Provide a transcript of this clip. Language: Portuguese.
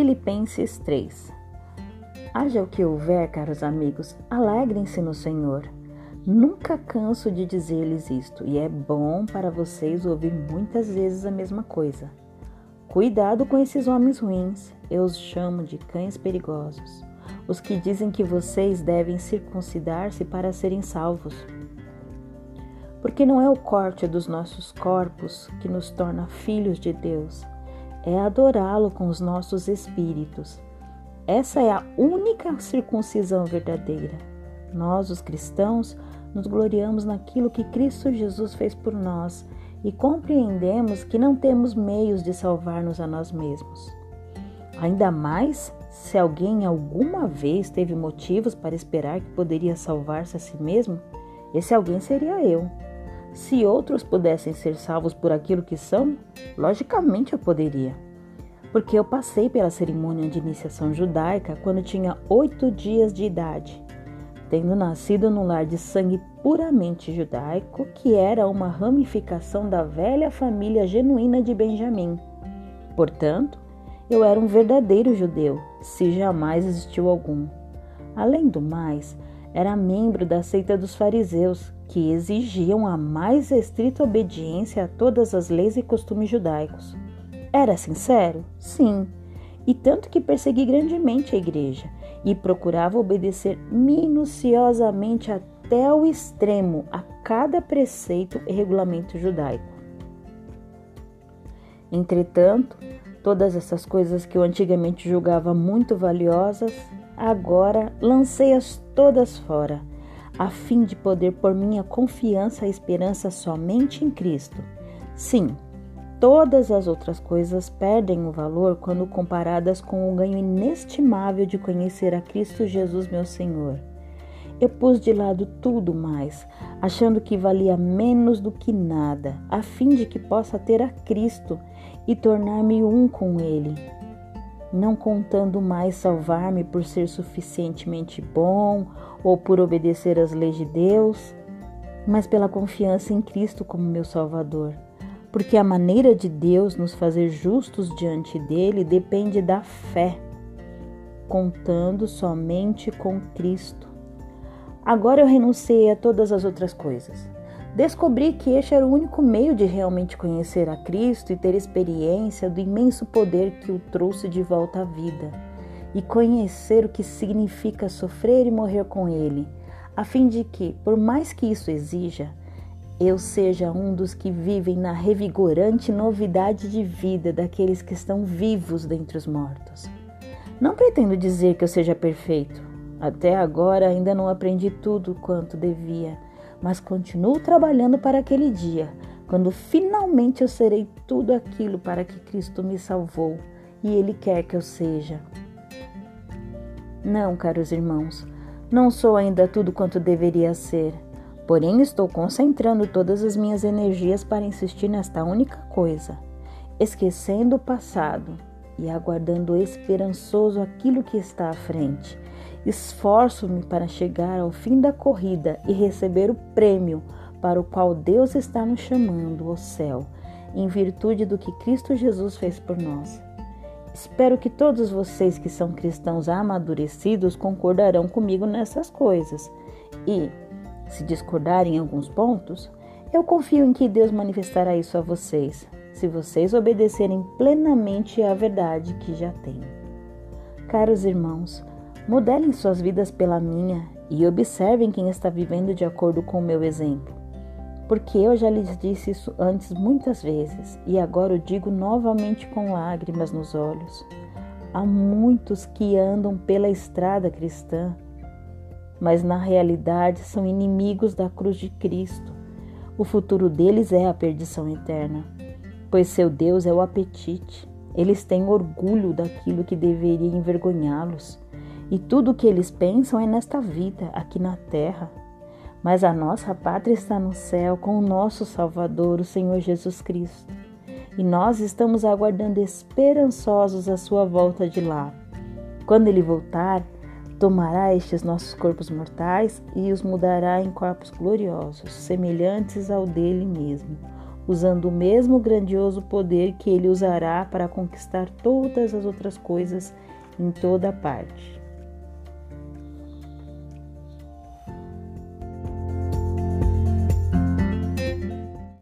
Filipenses 3 Haja o que houver, caros amigos, alegrem-se no Senhor. Nunca canso de dizer-lhes isto, e é bom para vocês ouvir muitas vezes a mesma coisa. Cuidado com esses homens ruins, eu os chamo de cães perigosos, os que dizem que vocês devem circuncidar-se para serem salvos. Porque não é o corte dos nossos corpos que nos torna filhos de Deus, é adorá-lo com os nossos espíritos. Essa é a única circuncisão verdadeira. Nós, os cristãos, nos gloriamos naquilo que Cristo Jesus fez por nós e compreendemos que não temos meios de salvar-nos a nós mesmos. Ainda mais se alguém alguma vez teve motivos para esperar que poderia salvar-se a si mesmo, esse alguém seria eu. Se outros pudessem ser salvos por aquilo que são, logicamente eu poderia. Porque eu passei pela cerimônia de iniciação judaica quando tinha oito dias de idade, tendo nascido num lar de sangue puramente judaico, que era uma ramificação da velha família genuína de Benjamim. Portanto, eu era um verdadeiro judeu, se jamais existiu algum. Além do mais, era membro da seita dos fariseus, que exigiam a mais estrita obediência a todas as leis e costumes judaicos. Era sincero? Sim. E tanto que persegui grandemente a igreja e procurava obedecer minuciosamente até o extremo a cada preceito e regulamento judaico. Entretanto, todas essas coisas que eu antigamente julgava muito valiosas, agora lancei-as todas fora a fim de poder pôr minha confiança e esperança somente em Cristo. Sim, todas as outras coisas perdem o valor quando comparadas com o ganho inestimável de conhecer a Cristo Jesus, meu Senhor. Eu pus de lado tudo mais, achando que valia menos do que nada, a fim de que possa ter a Cristo e tornar-me um com Ele, não contando mais salvar-me por ser suficientemente bom ou por obedecer às leis de Deus, mas pela confiança em Cristo como meu Salvador. Porque a maneira de Deus nos fazer justos diante dele depende da fé, contando somente com Cristo. Agora eu renunciei a todas as outras coisas. Descobri que este era o único meio de realmente conhecer a Cristo e ter experiência do imenso poder que o trouxe de volta à vida e conhecer o que significa sofrer e morrer com Ele, a fim de que, por mais que isso exija, eu seja um dos que vivem na revigorante novidade de vida daqueles que estão vivos dentre os mortos. Não pretendo dizer que eu seja perfeito. Até agora ainda não aprendi tudo quanto devia, mas continuo trabalhando para aquele dia, quando finalmente eu serei tudo aquilo para que Cristo me salvou e Ele quer que eu seja. Não, caros irmãos, não sou ainda tudo quanto deveria ser. Porém, estou concentrando todas as minhas energias para insistir nesta única coisa, esquecendo o passado e aguardando esperançoso aquilo que está à frente. Esforço-me para chegar ao fim da corrida e receber o prêmio para o qual Deus está nos chamando, o céu, em virtude do que Cristo Jesus fez por nós. Espero que todos vocês que são cristãos amadurecidos concordarão comigo nessas coisas. E, se discordarem em alguns pontos, eu confio em que Deus manifestará isso a vocês, se vocês obedecerem plenamente à verdade que já têm. Caros irmãos, modelem suas vidas pela minha e observem quem está vivendo de acordo com o meu exemplo porque eu já lhes disse isso antes muitas vezes e agora o digo novamente com lágrimas nos olhos. Há muitos que andam pela estrada cristã, mas na realidade são inimigos da cruz de Cristo. O futuro deles é a perdição eterna, pois seu Deus é o apetite. Eles têm orgulho daquilo que deveria envergonhá-los, e tudo o que eles pensam é nesta vida, aqui na terra mas a nossa pátria está no céu com o nosso Salvador, o Senhor Jesus Cristo. E nós estamos aguardando esperançosos a sua volta de lá. Quando ele voltar, tomará estes nossos corpos mortais e os mudará em corpos gloriosos, semelhantes ao dele mesmo, usando o mesmo grandioso poder que ele usará para conquistar todas as outras coisas em toda parte.